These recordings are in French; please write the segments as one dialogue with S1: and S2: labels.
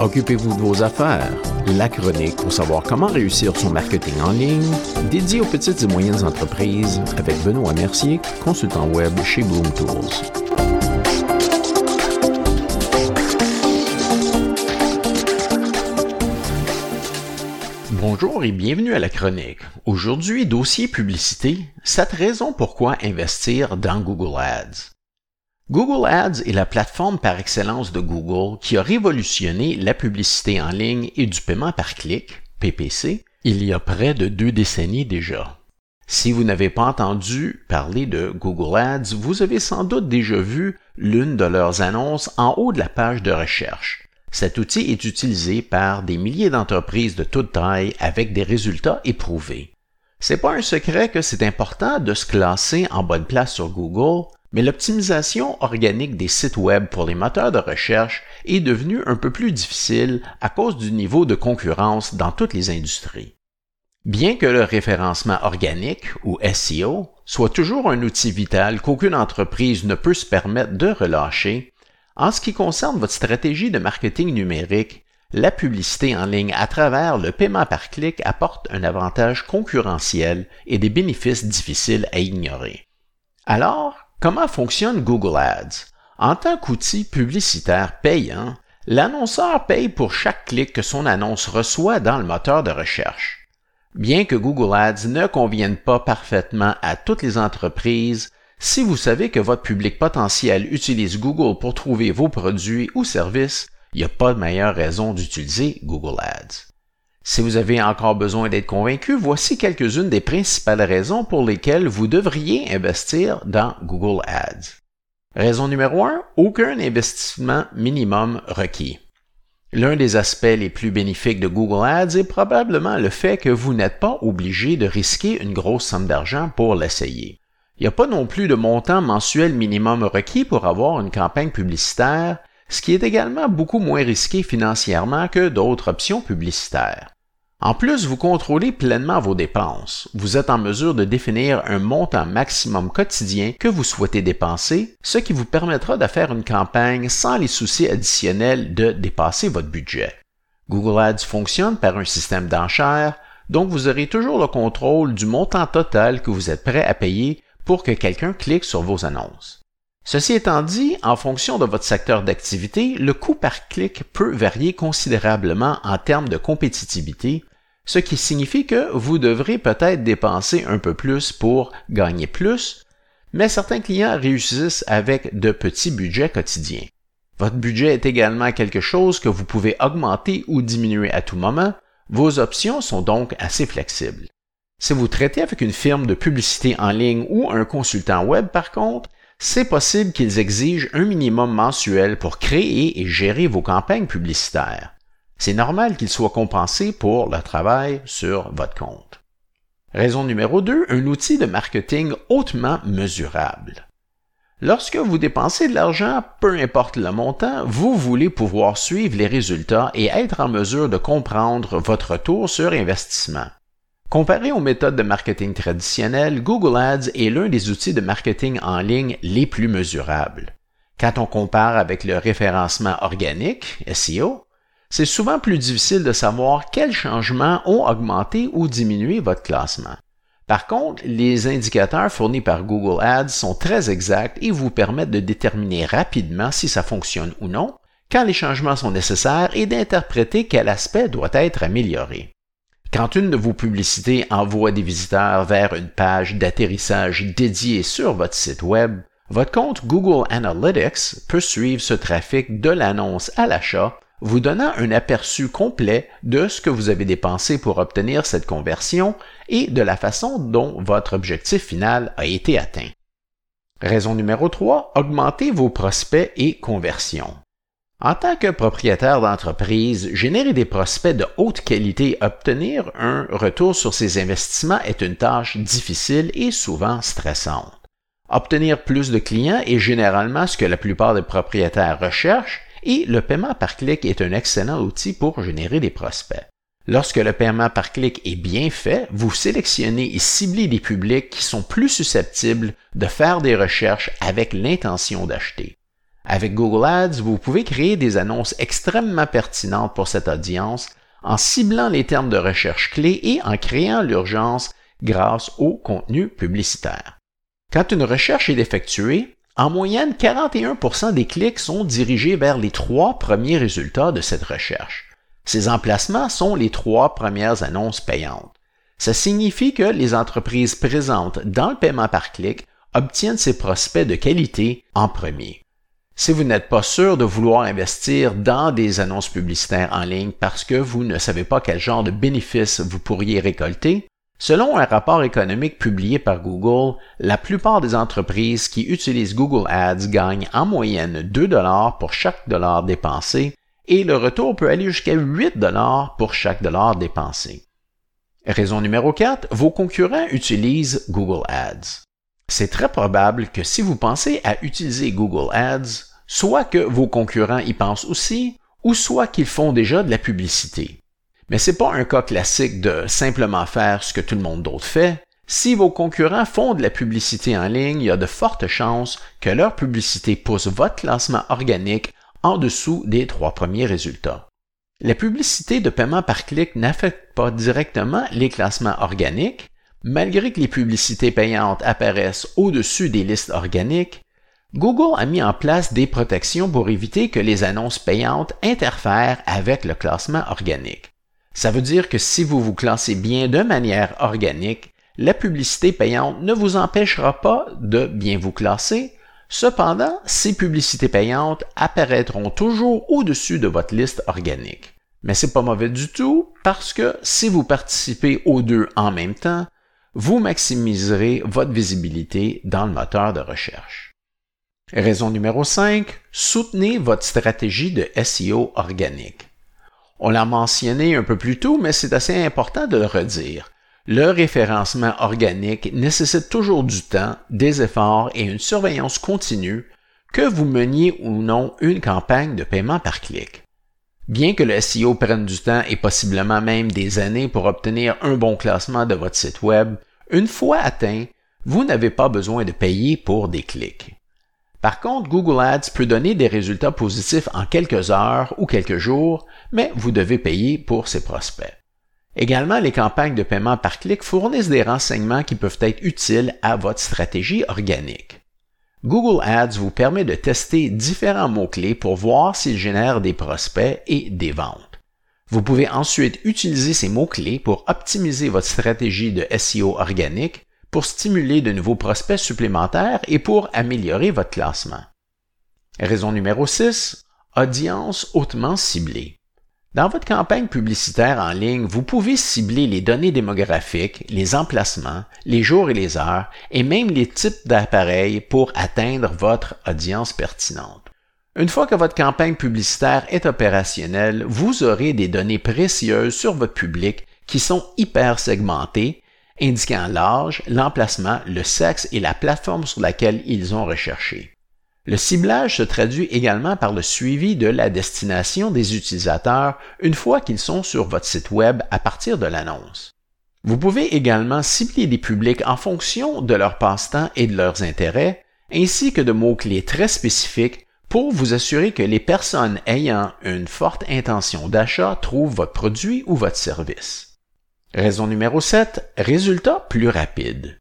S1: Occupez-vous de vos affaires. La chronique pour savoir comment réussir son marketing en ligne, dédié aux petites et moyennes entreprises avec Benoît Mercier, consultant web chez Bloom Tools. Bonjour et bienvenue à la chronique. Aujourd'hui, dossier publicité, cette raison pourquoi investir dans Google Ads. Google Ads est la plateforme par excellence de Google qui a révolutionné la publicité en ligne et du paiement par clic, PPC, il y a près de deux décennies déjà. Si vous n'avez pas entendu parler de Google Ads, vous avez sans doute déjà vu l'une de leurs annonces en haut de la page de recherche. Cet outil est utilisé par des milliers d'entreprises de toute taille avec des résultats éprouvés. C'est pas un secret que c'est important de se classer en bonne place sur Google mais l'optimisation organique des sites Web pour les moteurs de recherche est devenue un peu plus difficile à cause du niveau de concurrence dans toutes les industries. Bien que le référencement organique, ou SEO, soit toujours un outil vital qu'aucune entreprise ne peut se permettre de relâcher, en ce qui concerne votre stratégie de marketing numérique, la publicité en ligne à travers le paiement par clic apporte un avantage concurrentiel et des bénéfices difficiles à ignorer. Alors, Comment fonctionne Google Ads? En tant qu'outil publicitaire payant, l'annonceur paye pour chaque clic que son annonce reçoit dans le moteur de recherche. Bien que Google Ads ne convienne pas parfaitement à toutes les entreprises, si vous savez que votre public potentiel utilise Google pour trouver vos produits ou services, il n'y a pas de meilleure raison d'utiliser Google Ads. Si vous avez encore besoin d'être convaincu, voici quelques-unes des principales raisons pour lesquelles vous devriez investir dans Google Ads. Raison numéro 1, aucun investissement minimum requis. L'un des aspects les plus bénéfiques de Google Ads est probablement le fait que vous n'êtes pas obligé de risquer une grosse somme d'argent pour l'essayer. Il n'y a pas non plus de montant mensuel minimum requis pour avoir une campagne publicitaire, ce qui est également beaucoup moins risqué financièrement que d'autres options publicitaires. En plus, vous contrôlez pleinement vos dépenses. Vous êtes en mesure de définir un montant maximum quotidien que vous souhaitez dépenser, ce qui vous permettra de faire une campagne sans les soucis additionnels de dépasser votre budget. Google Ads fonctionne par un système d'enchères, donc vous aurez toujours le contrôle du montant total que vous êtes prêt à payer pour que quelqu'un clique sur vos annonces. Ceci étant dit, en fonction de votre secteur d'activité, le coût par clic peut varier considérablement en termes de compétitivité, ce qui signifie que vous devrez peut-être dépenser un peu plus pour gagner plus, mais certains clients réussissent avec de petits budgets quotidiens. Votre budget est également quelque chose que vous pouvez augmenter ou diminuer à tout moment, vos options sont donc assez flexibles. Si vous traitez avec une firme de publicité en ligne ou un consultant web par contre, c'est possible qu'ils exigent un minimum mensuel pour créer et gérer vos campagnes publicitaires. C'est normal qu'ils soient compensés pour le travail sur votre compte. Raison numéro 2, un outil de marketing hautement mesurable. Lorsque vous dépensez de l'argent, peu importe le montant, vous voulez pouvoir suivre les résultats et être en mesure de comprendre votre retour sur investissement. Comparé aux méthodes de marketing traditionnelles, Google Ads est l'un des outils de marketing en ligne les plus mesurables. Quand on compare avec le référencement organique, SEO, c'est souvent plus difficile de savoir quels changements ont augmenté ou diminué votre classement. Par contre, les indicateurs fournis par Google Ads sont très exacts et vous permettent de déterminer rapidement si ça fonctionne ou non, quand les changements sont nécessaires et d'interpréter quel aspect doit être amélioré. Quand une de vos publicités envoie des visiteurs vers une page d'atterrissage dédiée sur votre site Web, votre compte Google Analytics peut suivre ce trafic de l'annonce à l'achat, vous donnant un aperçu complet de ce que vous avez dépensé pour obtenir cette conversion et de la façon dont votre objectif final a été atteint. Raison numéro 3, augmentez vos prospects et conversions. En tant que propriétaire d'entreprise, générer des prospects de haute qualité et obtenir un retour sur ses investissements est une tâche difficile et souvent stressante. Obtenir plus de clients est généralement ce que la plupart des propriétaires recherchent et le paiement par clic est un excellent outil pour générer des prospects. Lorsque le paiement par clic est bien fait, vous sélectionnez et ciblez des publics qui sont plus susceptibles de faire des recherches avec l'intention d'acheter. Avec Google Ads, vous pouvez créer des annonces extrêmement pertinentes pour cette audience en ciblant les termes de recherche clés et en créant l'urgence grâce au contenu publicitaire. Quand une recherche est effectuée, en moyenne, 41% des clics sont dirigés vers les trois premiers résultats de cette recherche. Ces emplacements sont les trois premières annonces payantes. Ça signifie que les entreprises présentes dans le paiement par clic obtiennent ces prospects de qualité en premier. Si vous n'êtes pas sûr de vouloir investir dans des annonces publicitaires en ligne parce que vous ne savez pas quel genre de bénéfices vous pourriez récolter, selon un rapport économique publié par Google, la plupart des entreprises qui utilisent Google Ads gagnent en moyenne 2 dollars pour chaque dollar dépensé et le retour peut aller jusqu'à 8 dollars pour chaque dollar dépensé. Raison numéro 4, vos concurrents utilisent Google Ads. C'est très probable que si vous pensez à utiliser Google Ads, soit que vos concurrents y pensent aussi, ou soit qu'ils font déjà de la publicité. Mais c'est pas un cas classique de simplement faire ce que tout le monde d'autre fait. Si vos concurrents font de la publicité en ligne, il y a de fortes chances que leur publicité pousse votre classement organique en dessous des trois premiers résultats. La publicité de paiement par clic n'affecte pas directement les classements organiques, malgré que les publicités payantes apparaissent au-dessus des listes organiques, Google a mis en place des protections pour éviter que les annonces payantes interfèrent avec le classement organique. Ça veut dire que si vous vous classez bien de manière organique, la publicité payante ne vous empêchera pas de bien vous classer. Cependant, ces publicités payantes apparaîtront toujours au-dessus de votre liste organique. Mais c'est pas mauvais du tout parce que si vous participez aux deux en même temps, vous maximiserez votre visibilité dans le moteur de recherche. Raison numéro 5, soutenez votre stratégie de SEO organique. On l'a mentionné un peu plus tôt, mais c'est assez important de le redire. Le référencement organique nécessite toujours du temps, des efforts et une surveillance continue, que vous meniez ou non une campagne de paiement par clic. Bien que le SEO prenne du temps et possiblement même des années pour obtenir un bon classement de votre site Web, une fois atteint, vous n'avez pas besoin de payer pour des clics. Par contre, Google Ads peut donner des résultats positifs en quelques heures ou quelques jours, mais vous devez payer pour ces prospects. Également, les campagnes de paiement par clic fournissent des renseignements qui peuvent être utiles à votre stratégie organique. Google Ads vous permet de tester différents mots-clés pour voir s'ils génèrent des prospects et des ventes. Vous pouvez ensuite utiliser ces mots-clés pour optimiser votre stratégie de SEO organique pour stimuler de nouveaux prospects supplémentaires et pour améliorer votre classement. Raison numéro 6. Audience hautement ciblée. Dans votre campagne publicitaire en ligne, vous pouvez cibler les données démographiques, les emplacements, les jours et les heures, et même les types d'appareils pour atteindre votre audience pertinente. Une fois que votre campagne publicitaire est opérationnelle, vous aurez des données précieuses sur votre public qui sont hyper segmentées indiquant l'âge, l'emplacement, le sexe et la plateforme sur laquelle ils ont recherché. Le ciblage se traduit également par le suivi de la destination des utilisateurs une fois qu'ils sont sur votre site Web à partir de l'annonce. Vous pouvez également cibler des publics en fonction de leur passe-temps et de leurs intérêts, ainsi que de mots-clés très spécifiques pour vous assurer que les personnes ayant une forte intention d'achat trouvent votre produit ou votre service. Raison numéro 7. Résultat plus rapide.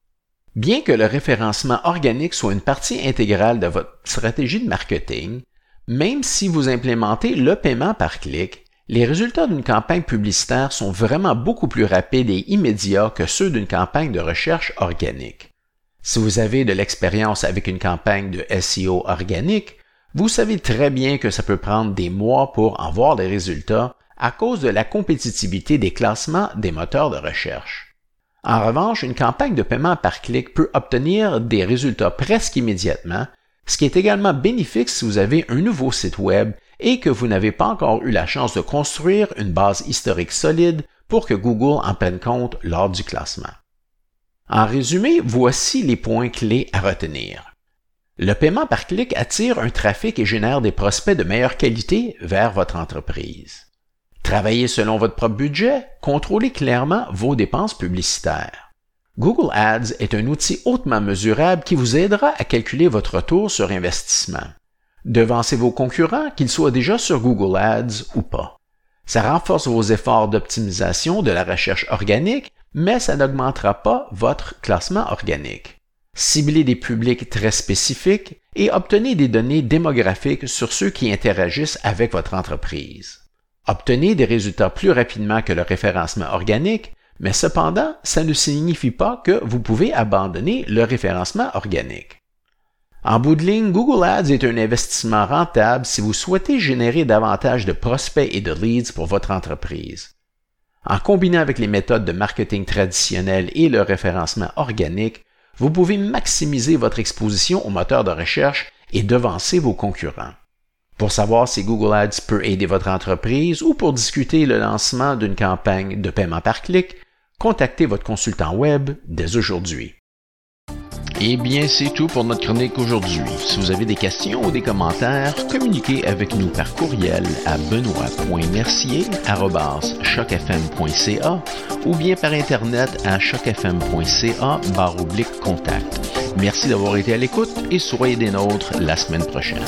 S1: Bien que le référencement organique soit une partie intégrale de votre stratégie de marketing, même si vous implémentez le paiement par clic, les résultats d'une campagne publicitaire sont vraiment beaucoup plus rapides et immédiats que ceux d'une campagne de recherche organique. Si vous avez de l'expérience avec une campagne de SEO organique, vous savez très bien que ça peut prendre des mois pour en voir des résultats à cause de la compétitivité des classements des moteurs de recherche. En revanche, une campagne de paiement par clic peut obtenir des résultats presque immédiatement, ce qui est également bénéfique si vous avez un nouveau site Web et que vous n'avez pas encore eu la chance de construire une base historique solide pour que Google en prenne compte lors du classement. En résumé, voici les points clés à retenir. Le paiement par clic attire un trafic et génère des prospects de meilleure qualité vers votre entreprise. Travaillez selon votre propre budget, contrôlez clairement vos dépenses publicitaires. Google Ads est un outil hautement mesurable qui vous aidera à calculer votre retour sur investissement. devancer vos concurrents, qu'ils soient déjà sur Google Ads ou pas. Ça renforce vos efforts d'optimisation de la recherche organique, mais ça n'augmentera pas votre classement organique. Ciblez des publics très spécifiques et obtenez des données démographiques sur ceux qui interagissent avec votre entreprise. Obtenez des résultats plus rapidement que le référencement organique, mais cependant, ça ne signifie pas que vous pouvez abandonner le référencement organique. En bout de ligne, Google Ads est un investissement rentable si vous souhaitez générer davantage de prospects et de leads pour votre entreprise. En combinant avec les méthodes de marketing traditionnelles et le référencement organique, vous pouvez maximiser votre exposition aux moteurs de recherche et devancer vos concurrents. Pour savoir si Google Ads peut aider votre entreprise ou pour discuter le lancement d'une campagne de paiement par clic, contactez votre consultant web dès aujourd'hui. Eh bien, c'est tout pour notre chronique aujourd'hui. Si vous avez des questions ou des commentaires, communiquez avec nous par courriel à benoît.mercier.chocfm.ca ou bien par Internet à chocfm.ca contact. Merci d'avoir été à l'écoute et soyez des nôtres la semaine prochaine.